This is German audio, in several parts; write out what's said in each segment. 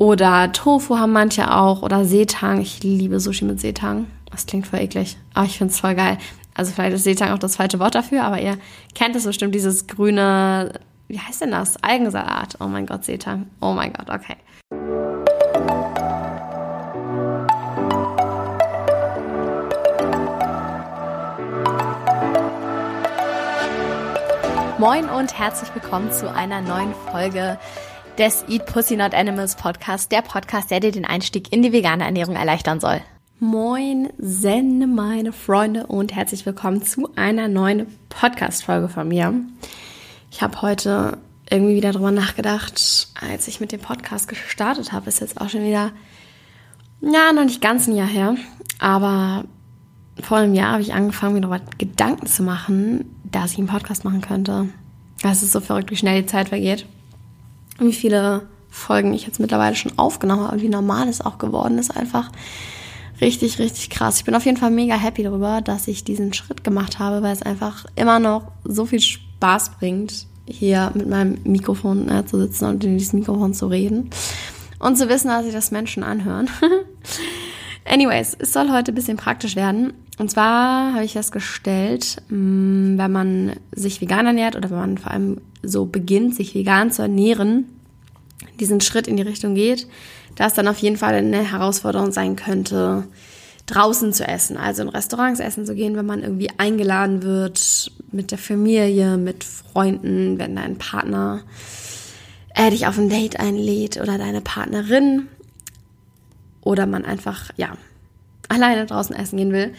Oder Tofu haben manche auch. Oder Seetang. Ich liebe Sushi mit Seetang. Das klingt voll eklig. Aber ich finde es voll geil. Also vielleicht ist Seetang auch das falsche Wort dafür, aber ihr kennt es bestimmt, dieses grüne, wie heißt denn das? Algensalat. Oh mein Gott, Seetang. Oh mein Gott, okay. Moin und herzlich willkommen zu einer neuen Folge des Eat Pussy Not Animals Podcast, der Podcast, der dir den Einstieg in die vegane Ernährung erleichtern soll. Moin, Sende meine Freunde und herzlich willkommen zu einer neuen Podcast-Folge von mir. Ich habe heute irgendwie wieder drüber nachgedacht, als ich mit dem Podcast gestartet habe. Ist jetzt auch schon wieder, ja, noch nicht ganz ein Jahr her, aber vor einem Jahr habe ich angefangen, mir darüber Gedanken zu machen, dass ich einen Podcast machen könnte. Es ist so verrückt, wie schnell die Zeit vergeht. Wie viele Folgen ich jetzt mittlerweile schon aufgenommen habe wie normal es auch geworden ist. Einfach richtig, richtig krass. Ich bin auf jeden Fall mega happy darüber, dass ich diesen Schritt gemacht habe, weil es einfach immer noch so viel Spaß bringt, hier mit meinem Mikrofon äh, zu sitzen und in dieses Mikrofon zu reden. Und zu wissen, dass sich das Menschen anhören. Anyways, es soll heute ein bisschen praktisch werden. Und zwar habe ich festgestellt, mm, wenn man sich vegan ernährt oder wenn man vor allem so beginnt, sich vegan zu ernähren, diesen Schritt in die Richtung geht, dass dann auf jeden Fall eine Herausforderung sein könnte, draußen zu essen, also in Restaurants essen zu gehen, wenn man irgendwie eingeladen wird mit der Familie, mit Freunden, wenn dein Partner äh, dich auf ein Date einlädt oder deine Partnerin oder man einfach, ja, alleine draußen essen gehen will.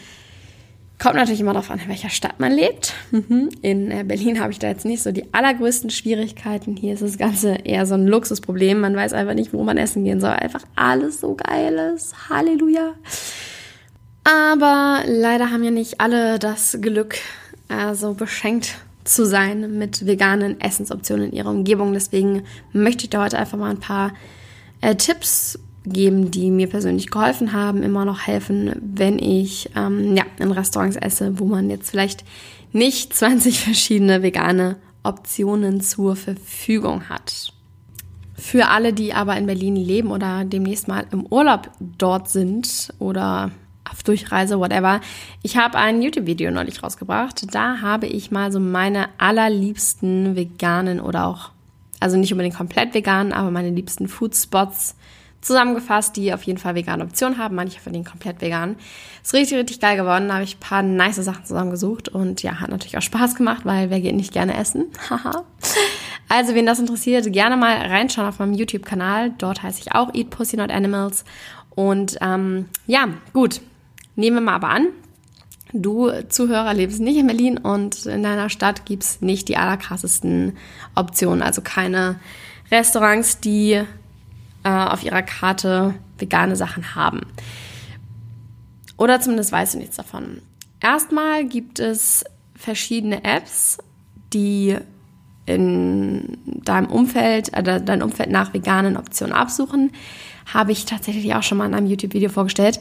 Kommt natürlich immer darauf an, in welcher Stadt man lebt. Mhm. In äh, Berlin habe ich da jetzt nicht so die allergrößten Schwierigkeiten. Hier ist das Ganze eher so ein Luxusproblem. Man weiß einfach nicht, wo man essen gehen soll. Einfach alles so geil ist. Halleluja. Aber leider haben ja nicht alle das Glück, äh, so beschenkt zu sein mit veganen Essensoptionen in ihrer Umgebung. Deswegen möchte ich da heute einfach mal ein paar äh, Tipps geben, die mir persönlich geholfen haben, immer noch helfen, wenn ich ähm, ja, in Restaurants esse, wo man jetzt vielleicht nicht 20 verschiedene vegane Optionen zur Verfügung hat. Für alle, die aber in Berlin leben oder demnächst mal im Urlaub dort sind oder auf Durchreise, whatever. Ich habe ein YouTube-Video neulich rausgebracht. Da habe ich mal so meine allerliebsten veganen oder auch, also nicht unbedingt komplett veganen, aber meine liebsten Food Spots zusammengefasst, die auf jeden Fall vegane Optionen haben. Manche von denen komplett vegan. Ist richtig, richtig geil geworden. Da habe ich ein paar nice Sachen zusammengesucht und ja, hat natürlich auch Spaß gemacht, weil wer geht nicht gerne essen? Haha. also, wen das interessiert, gerne mal reinschauen auf meinem YouTube-Kanal. Dort heiße ich auch Eat Pussy Not Animals. Und ähm, ja, gut. Nehmen wir mal aber an, du Zuhörer lebst nicht in Berlin und in deiner Stadt gibt's nicht die allerkrassesten Optionen. Also keine Restaurants, die äh, auf ihrer Karte vegane Sachen haben. Oder zumindest weißt du nichts davon. Erstmal gibt es verschiedene Apps, die in deinem Umfeld, äh, dein Umfeld nach veganen Optionen absuchen. Habe ich tatsächlich auch schon mal in einem YouTube-Video vorgestellt.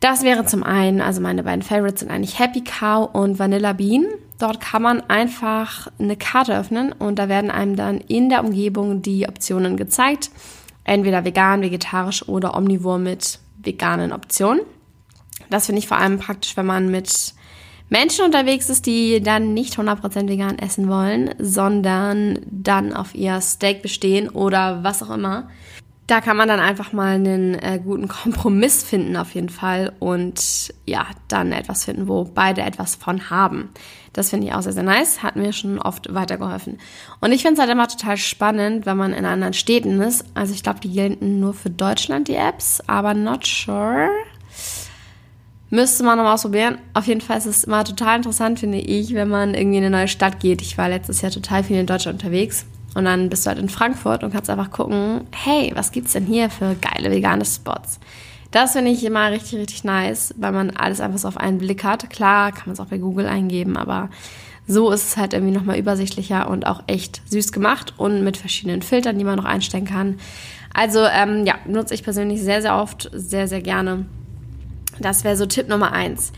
Das wäre zum einen, also meine beiden Favorites sind eigentlich Happy Cow und Vanilla Bean. Dort kann man einfach eine Karte öffnen und da werden einem dann in der Umgebung die Optionen gezeigt entweder vegan, vegetarisch oder omnivor mit veganen Optionen. Das finde ich vor allem praktisch, wenn man mit Menschen unterwegs ist, die dann nicht 100% vegan essen wollen, sondern dann auf ihr Steak bestehen oder was auch immer. Da kann man dann einfach mal einen äh, guten Kompromiss finden auf jeden Fall und ja, dann etwas finden, wo beide etwas von haben. Das finde ich auch sehr, sehr nice. Hat mir schon oft weitergeholfen. Und ich finde es halt immer total spannend, wenn man in anderen Städten ist. Also ich glaube, die gelten nur für Deutschland, die Apps, aber not sure. Müsste man nochmal ausprobieren. Auf jeden Fall ist es immer total interessant, finde ich, wenn man irgendwie in eine neue Stadt geht. Ich war letztes Jahr total viel in Deutschland unterwegs. Und dann bist du halt in Frankfurt und kannst einfach gucken, hey, was gibt's denn hier für geile vegane Spots? Das finde ich immer richtig, richtig nice, weil man alles einfach so auf einen Blick hat. Klar, kann man es auch bei Google eingeben, aber so ist es halt irgendwie nochmal übersichtlicher und auch echt süß gemacht und mit verschiedenen Filtern, die man noch einstellen kann. Also ähm, ja, nutze ich persönlich sehr, sehr oft, sehr, sehr gerne. Das wäre so Tipp Nummer eins.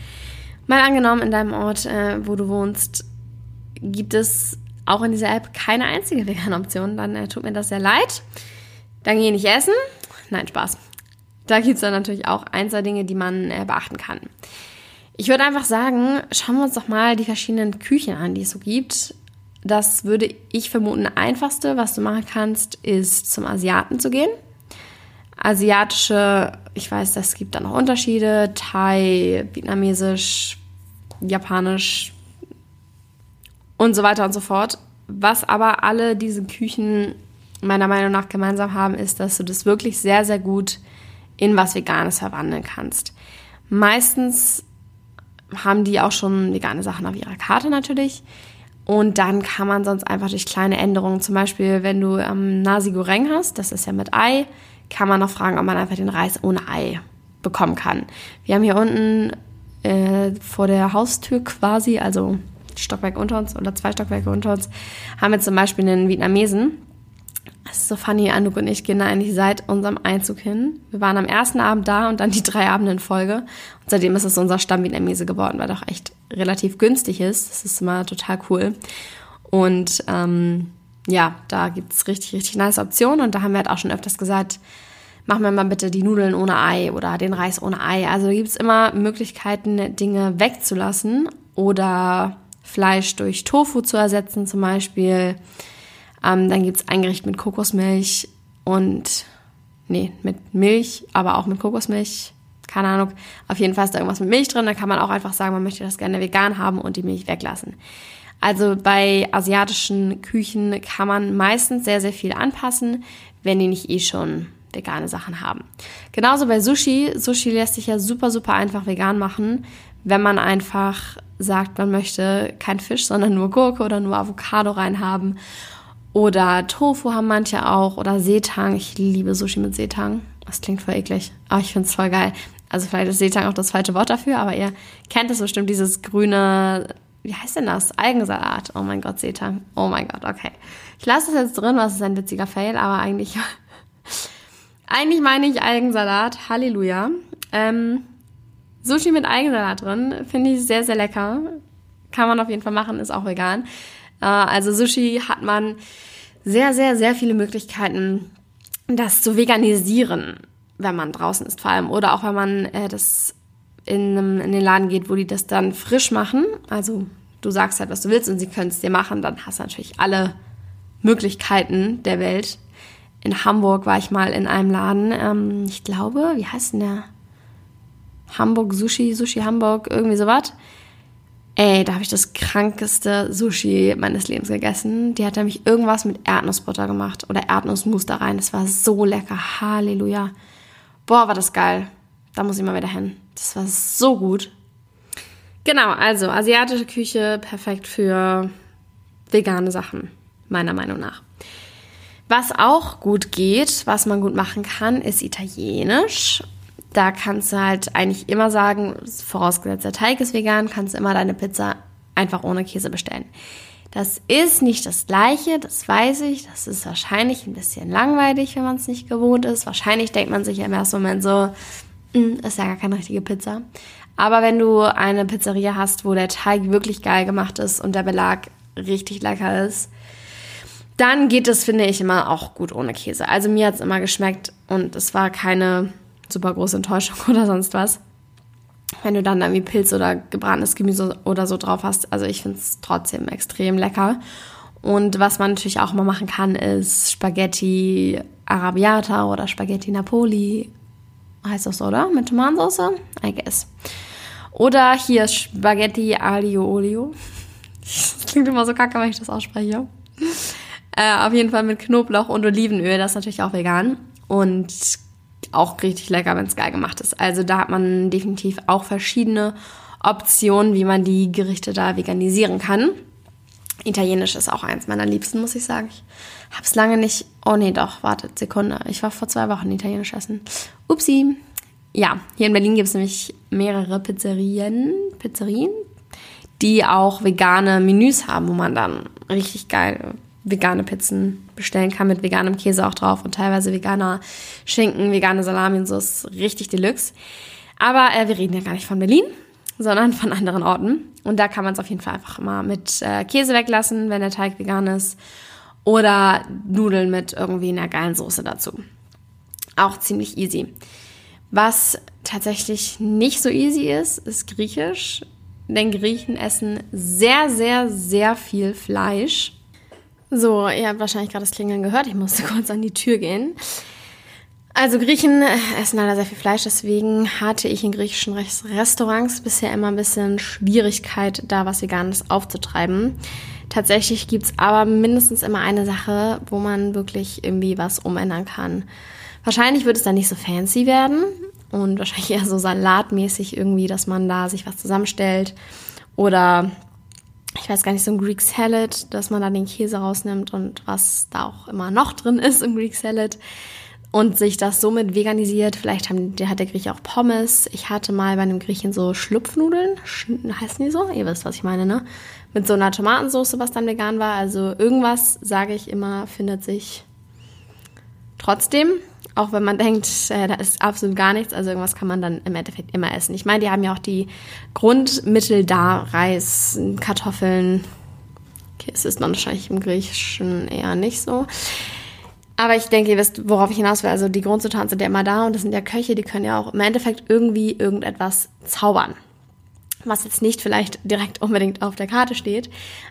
Mal angenommen, in deinem Ort, äh, wo du wohnst, gibt es auch in dieser App keine einzige vegane Option, dann äh, tut mir das sehr leid. Dann gehe ich nicht essen. Nein, Spaß. Da gibt es dann natürlich auch ein, zwei Dinge, die man äh, beachten kann. Ich würde einfach sagen, schauen wir uns doch mal die verschiedenen Küchen an, die es so gibt. Das würde ich vermuten, einfachste, was du machen kannst, ist zum Asiaten zu gehen. Asiatische, ich weiß, das gibt da noch Unterschiede. Thai, Vietnamesisch, Japanisch und so weiter und so fort. Was aber alle diese Küchen meiner Meinung nach gemeinsam haben, ist, dass du das wirklich sehr, sehr gut in was Veganes verwandeln kannst. Meistens haben die auch schon vegane Sachen auf ihrer Karte natürlich. Und dann kann man sonst einfach durch kleine Änderungen, zum Beispiel wenn du ähm, Nasi Goreng hast, das ist ja mit Ei, kann man noch fragen, ob man einfach den Reis ohne Ei bekommen kann. Wir haben hier unten äh, vor der Haustür quasi, also Stockwerk unter uns oder zwei Stockwerke unter uns, haben wir zum Beispiel einen Vietnamesen. Das ist so funny, Anouk und ich gehen da eigentlich seit unserem Einzug hin. Wir waren am ersten Abend da und dann die drei Abende in Folge. Und seitdem ist es unser Stamm-Vietnamese geworden, weil doch echt relativ günstig ist. Das ist immer total cool. Und ähm, ja, da gibt es richtig, richtig nice Optionen. Und da haben wir halt auch schon öfters gesagt, mach mir mal bitte die Nudeln ohne Ei oder den Reis ohne Ei. Also da gibt es immer Möglichkeiten, Dinge wegzulassen oder Fleisch durch Tofu zu ersetzen zum Beispiel. Ähm, dann gibt es ein Gericht mit Kokosmilch und, nee, mit Milch, aber auch mit Kokosmilch. Keine Ahnung. Auf jeden Fall ist da irgendwas mit Milch drin. Da kann man auch einfach sagen, man möchte das gerne vegan haben und die Milch weglassen. Also bei asiatischen Küchen kann man meistens sehr, sehr viel anpassen, wenn die nicht eh schon vegane Sachen haben. Genauso bei Sushi. Sushi lässt sich ja super, super einfach vegan machen, wenn man einfach sagt, man möchte kein Fisch, sondern nur Gurke oder nur Avocado reinhaben. Oder Tofu haben manche auch. Oder Seetang. Ich liebe Sushi mit Seetang. Das klingt voll eklig. Aber ich finde es voll geil. Also vielleicht ist Seetang auch das falsche Wort dafür, aber ihr kennt es bestimmt, dieses grüne, wie heißt denn das? Algensalat. Oh mein Gott, Seetang. Oh mein Gott, okay. Ich lasse das jetzt drin, was ist ein witziger Fail, aber eigentlich eigentlich meine ich Algensalat. Halleluja. Ähm, Sushi mit Algensalat drin finde ich sehr, sehr lecker. Kann man auf jeden Fall machen, ist auch vegan. Äh, also Sushi hat man sehr, sehr, sehr viele Möglichkeiten, das zu veganisieren, wenn man draußen ist vor allem. Oder auch wenn man äh, das in, einem, in den Laden geht, wo die das dann frisch machen. Also du sagst halt, was du willst und sie können es dir machen. Dann hast du natürlich alle Möglichkeiten der Welt, in Hamburg war ich mal in einem Laden. Ähm, ich glaube, wie heißt denn der? Hamburg Sushi, Sushi Hamburg, irgendwie sowas. Ey, da habe ich das krankeste Sushi meines Lebens gegessen. Die hat nämlich irgendwas mit Erdnussbutter gemacht oder Erdnussmus da rein. Das war so lecker. Halleluja. Boah, war das geil. Da muss ich mal wieder hin. Das war so gut. Genau, also asiatische Küche perfekt für vegane Sachen, meiner Meinung nach. Was auch gut geht, was man gut machen kann, ist Italienisch. Da kannst du halt eigentlich immer sagen, vorausgesetzt der Teig ist vegan, kannst du immer deine Pizza einfach ohne Käse bestellen. Das ist nicht das gleiche, das weiß ich. Das ist wahrscheinlich ein bisschen langweilig, wenn man es nicht gewohnt ist. Wahrscheinlich denkt man sich im ersten Moment so, hm, ist ja gar keine richtige Pizza. Aber wenn du eine Pizzeria hast, wo der Teig wirklich geil gemacht ist und der Belag richtig lecker ist, dann geht es, finde ich, immer auch gut ohne Käse. Also mir hat es immer geschmeckt und es war keine super große Enttäuschung oder sonst was. Wenn du dann irgendwie Pilz oder gebratenes Gemüse oder so drauf hast. Also ich finde es trotzdem extrem lecker. Und was man natürlich auch mal machen kann, ist Spaghetti Arabiata oder Spaghetti Napoli. Heißt das so, oder? Mit Tomatensauce? I guess. Oder hier Spaghetti Aglio Olio. Das klingt immer so kacke, wenn ich das ausspreche. Äh, auf jeden Fall mit Knoblauch und Olivenöl, das ist natürlich auch vegan. Und auch richtig lecker, wenn es geil gemacht ist. Also da hat man definitiv auch verschiedene Optionen, wie man die Gerichte da veganisieren kann. Italienisch ist auch eins meiner Liebsten, muss ich sagen. Ich habe es lange nicht. Oh nee, doch, wartet, Sekunde. Ich war vor zwei Wochen italienisch essen. Upsi. Ja, hier in Berlin gibt es nämlich mehrere Pizzerien, Pizzerien, die auch vegane Menüs haben, wo man dann richtig geil vegane Pizzen bestellen kann mit veganem Käse auch drauf und teilweise veganer Schinken, vegane Salami und so ist richtig Deluxe. Aber äh, wir reden ja gar nicht von Berlin, sondern von anderen Orten. Und da kann man es auf jeden Fall einfach mal mit äh, Käse weglassen, wenn der Teig vegan ist. Oder Nudeln mit irgendwie einer geilen Soße dazu. Auch ziemlich easy. Was tatsächlich nicht so easy ist, ist Griechisch. Denn Griechen essen sehr, sehr, sehr viel Fleisch. So, ihr habt wahrscheinlich gerade das Klingeln gehört. Ich musste kurz an die Tür gehen. Also Griechen essen leider sehr viel Fleisch, deswegen hatte ich in griechischen Restaurants bisher immer ein bisschen Schwierigkeit, da was Veganes aufzutreiben. Tatsächlich gibt's aber mindestens immer eine Sache, wo man wirklich irgendwie was umändern kann. Wahrscheinlich wird es dann nicht so fancy werden und wahrscheinlich eher so salatmäßig irgendwie, dass man da sich was zusammenstellt oder ich weiß gar nicht, so ein Greek Salad, dass man da den Käse rausnimmt und was da auch immer noch drin ist im Greek Salad und sich das somit veganisiert. Vielleicht haben, der hat der Grieche auch Pommes. Ich hatte mal bei einem Griechen so Schlupfnudeln, heißen die so? Ihr wisst, was ich meine, ne? Mit so einer Tomatensauce, was dann vegan war. Also irgendwas, sage ich immer, findet sich trotzdem. Auch wenn man denkt, äh, da ist absolut gar nichts, also irgendwas kann man dann im Endeffekt immer essen. Ich meine, die haben ja auch die Grundmittel da, Reis, Kartoffeln. Okay, es ist dann wahrscheinlich im Griechischen eher nicht so. Aber ich denke, ihr wisst, worauf ich hinaus will. Also die Grundzutaten sind ja immer da und das sind ja Köche, die können ja auch im Endeffekt irgendwie irgendetwas zaubern. Was jetzt nicht vielleicht direkt unbedingt auf der Karte steht.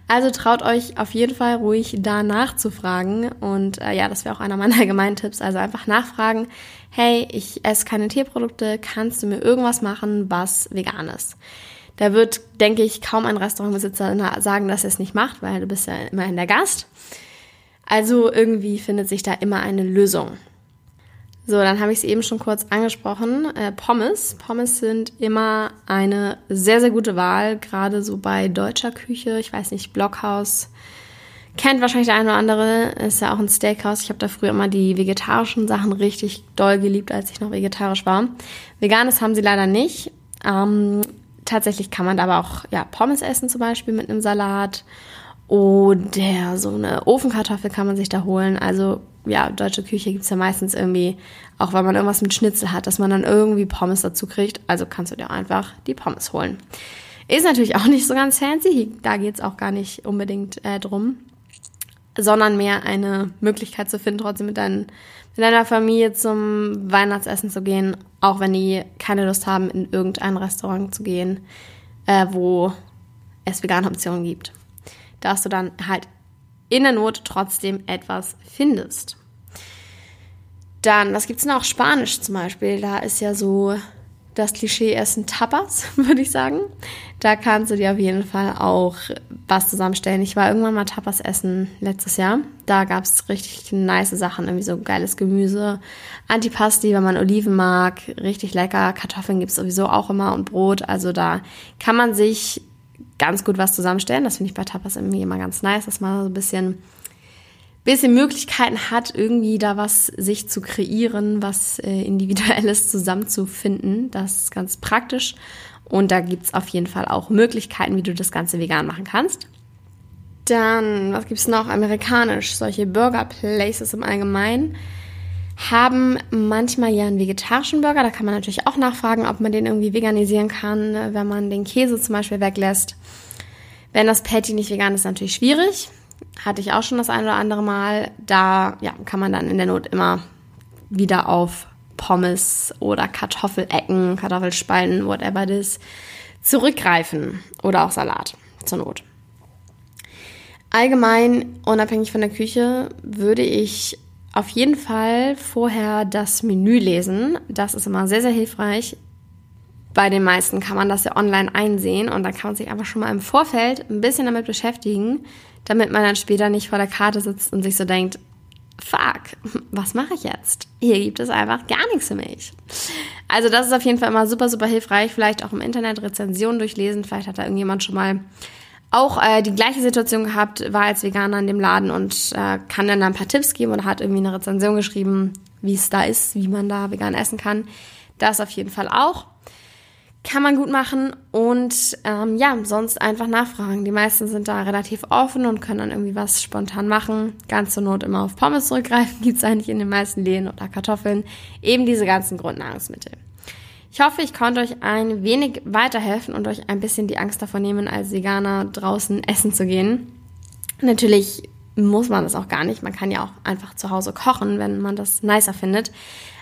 Also traut euch auf jeden Fall ruhig da nachzufragen. Und äh, ja, das wäre auch einer meiner allgemeinen Tipps. Also einfach nachfragen, hey, ich esse keine Tierprodukte, kannst du mir irgendwas machen, was vegan ist? Da wird, denke ich, kaum ein Restaurantbesitzer sagen, dass er es nicht macht, weil du bist ja immerhin der Gast. Also irgendwie findet sich da immer eine Lösung. So, dann habe ich es eben schon kurz angesprochen. Äh, Pommes. Pommes sind immer eine sehr, sehr gute Wahl, gerade so bei deutscher Küche. Ich weiß nicht, Blockhaus. Kennt wahrscheinlich der eine oder andere, ist ja auch ein Steakhouse. Ich habe da früher immer die vegetarischen Sachen richtig doll geliebt, als ich noch vegetarisch war. Veganes haben sie leider nicht. Ähm, tatsächlich kann man aber auch ja, Pommes essen, zum Beispiel mit einem Salat oder so eine Ofenkartoffel kann man sich da holen. Also ja, deutsche Küche gibt's ja meistens irgendwie, auch weil man irgendwas mit Schnitzel hat, dass man dann irgendwie Pommes dazu kriegt. Also kannst du dir einfach die Pommes holen. Ist natürlich auch nicht so ganz fancy, da geht's auch gar nicht unbedingt äh, drum, sondern mehr eine Möglichkeit zu finden, trotzdem mit, dein, mit deiner Familie zum Weihnachtsessen zu gehen, auch wenn die keine Lust haben, in irgendein Restaurant zu gehen, äh, wo es vegane Optionen gibt dass du dann halt in der Not trotzdem etwas findest. Dann, was gibt es noch? Spanisch zum Beispiel. Da ist ja so das Klischee Essen Tapas, würde ich sagen. Da kannst du dir auf jeden Fall auch was zusammenstellen. Ich war irgendwann mal Tapas essen letztes Jahr. Da gab es richtig nice Sachen, irgendwie so geiles Gemüse, Antipasti, wenn man Oliven mag, richtig lecker. Kartoffeln gibt es sowieso auch immer und Brot. Also da kann man sich ganz gut was zusammenstellen. Das finde ich bei Tapas irgendwie immer ganz nice, dass man so ein bisschen, bisschen Möglichkeiten hat, irgendwie da was sich zu kreieren, was äh, Individuelles zusammenzufinden. Das ist ganz praktisch. Und da gibt es auf jeden Fall auch Möglichkeiten, wie du das Ganze vegan machen kannst. Dann, was gibt es noch? Amerikanisch, solche Burger Places im Allgemeinen haben manchmal ja einen vegetarischen Burger. Da kann man natürlich auch nachfragen, ob man den irgendwie veganisieren kann, wenn man den Käse zum Beispiel weglässt. Wenn das Patty nicht vegan ist, natürlich schwierig. Hatte ich auch schon das ein oder andere Mal. Da ja, kann man dann in der Not immer wieder auf Pommes oder Kartoffelecken, Kartoffelspalten, whatever das, zurückgreifen. Oder auch Salat zur Not. Allgemein, unabhängig von der Küche, würde ich auf jeden Fall vorher das Menü lesen. Das ist immer sehr, sehr hilfreich. Bei den meisten kann man das ja online einsehen und dann kann man sich einfach schon mal im Vorfeld ein bisschen damit beschäftigen, damit man dann später nicht vor der Karte sitzt und sich so denkt, fuck, was mache ich jetzt? Hier gibt es einfach gar nichts für mich. Also das ist auf jeden Fall immer super, super hilfreich. Vielleicht auch im Internet Rezensionen durchlesen. Vielleicht hat da irgendjemand schon mal auch äh, die gleiche Situation gehabt, war als Veganer in dem Laden und äh, kann dann ein paar Tipps geben oder hat irgendwie eine Rezension geschrieben, wie es da ist, wie man da vegan essen kann. Das auf jeden Fall auch. Kann man gut machen und ähm, ja, sonst einfach nachfragen. Die meisten sind da relativ offen und können dann irgendwie was spontan machen. Ganz zur Not immer auf Pommes zurückgreifen, gibt's eigentlich in den meisten Läden oder Kartoffeln. Eben diese ganzen Grundnahrungsmittel. Ich hoffe, ich konnte euch ein wenig weiterhelfen und euch ein bisschen die Angst davor nehmen, als Veganer draußen essen zu gehen. Natürlich muss man das auch gar nicht. Man kann ja auch einfach zu Hause kochen, wenn man das nicer findet.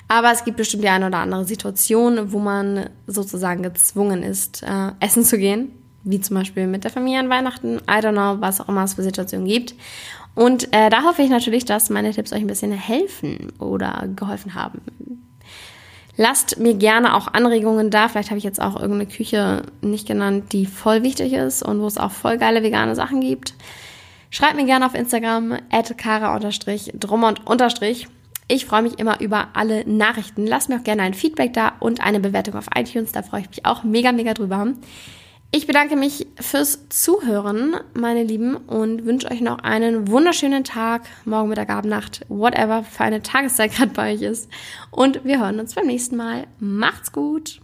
Aber es gibt bestimmt die eine oder andere Situation, wo man sozusagen gezwungen ist, äh, essen zu gehen. Wie zum Beispiel mit der Familie an Weihnachten. I don't know, was auch immer es für Situationen gibt. Und äh, da hoffe ich natürlich, dass meine Tipps euch ein bisschen helfen oder geholfen haben. Lasst mir gerne auch Anregungen da. Vielleicht habe ich jetzt auch irgendeine Küche nicht genannt, die voll wichtig ist und wo es auch voll geile vegane Sachen gibt. Schreibt mir gerne auf Instagram at kara-drummond- ich freue mich immer über alle Nachrichten. Lasst mir auch gerne ein Feedback da und eine Bewertung auf iTunes. Da freue ich mich auch mega, mega drüber. Ich bedanke mich fürs Zuhören, meine Lieben, und wünsche euch noch einen wunderschönen Tag, morgen, Mittag, Abend, Nacht, whatever für eine Tageszeit gerade bei euch ist. Und wir hören uns beim nächsten Mal. Macht's gut!